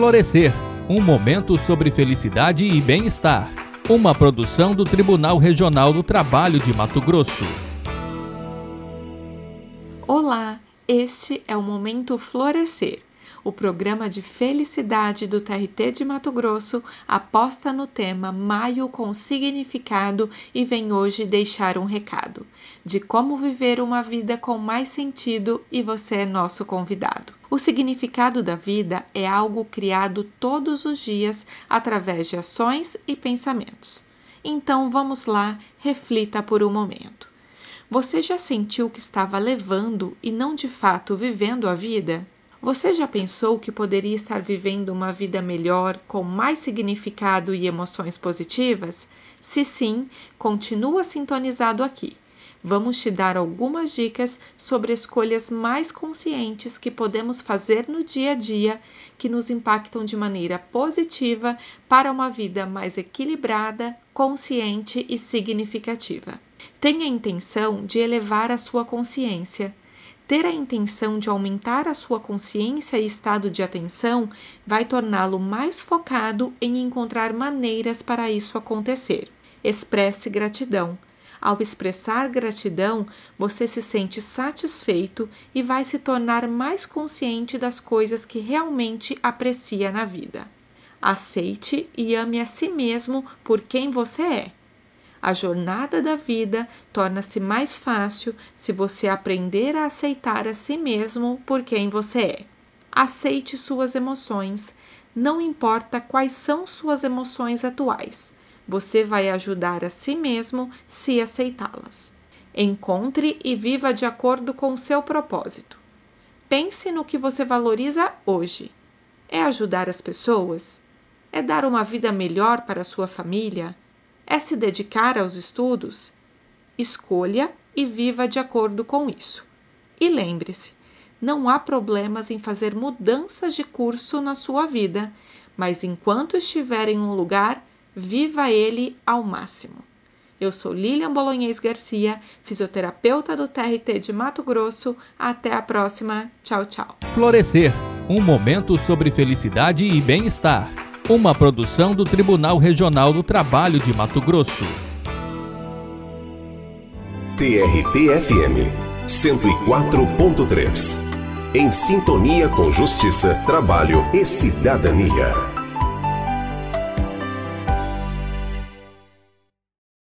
Florescer um momento sobre felicidade e bem-estar. Uma produção do Tribunal Regional do Trabalho de Mato Grosso. Olá, este é o Momento Florescer o programa de felicidade do TRT de Mato Grosso aposta no tema Maio com Significado e vem hoje deixar um recado de como viver uma vida com mais sentido e você é nosso convidado. O significado da vida é algo criado todos os dias através de ações e pensamentos. Então vamos lá, reflita por um momento. Você já sentiu que estava levando e não de fato vivendo a vida? Você já pensou que poderia estar vivendo uma vida melhor, com mais significado e emoções positivas? Se sim, continua sintonizado aqui. Vamos te dar algumas dicas sobre escolhas mais conscientes que podemos fazer no dia a dia que nos impactam de maneira positiva para uma vida mais equilibrada, consciente e significativa. Tenha a intenção de elevar a sua consciência ter a intenção de aumentar a sua consciência e estado de atenção vai torná-lo mais focado em encontrar maneiras para isso acontecer. Expresse gratidão. Ao expressar gratidão, você se sente satisfeito e vai se tornar mais consciente das coisas que realmente aprecia na vida. Aceite e ame a si mesmo por quem você é. A jornada da vida torna-se mais fácil se você aprender a aceitar a si mesmo por quem você é. Aceite suas emoções, não importa quais são suas emoções atuais. Você vai ajudar a si mesmo se aceitá-las. Encontre e viva de acordo com o seu propósito. Pense no que você valoriza hoje. É ajudar as pessoas? É dar uma vida melhor para sua família? É se dedicar aos estudos? Escolha e viva de acordo com isso. E lembre-se, não há problemas em fazer mudanças de curso na sua vida, mas enquanto estiver em um lugar, viva ele ao máximo. Eu sou Lilian Bolonhês Garcia, fisioterapeuta do TRT de Mato Grosso. Até a próxima. Tchau, tchau. Florescer um momento sobre felicidade e bem-estar uma produção do Tribunal Regional do Trabalho de Mato Grosso. TRT-FM 104.3. Em sintonia com Justiça, Trabalho e Cidadania.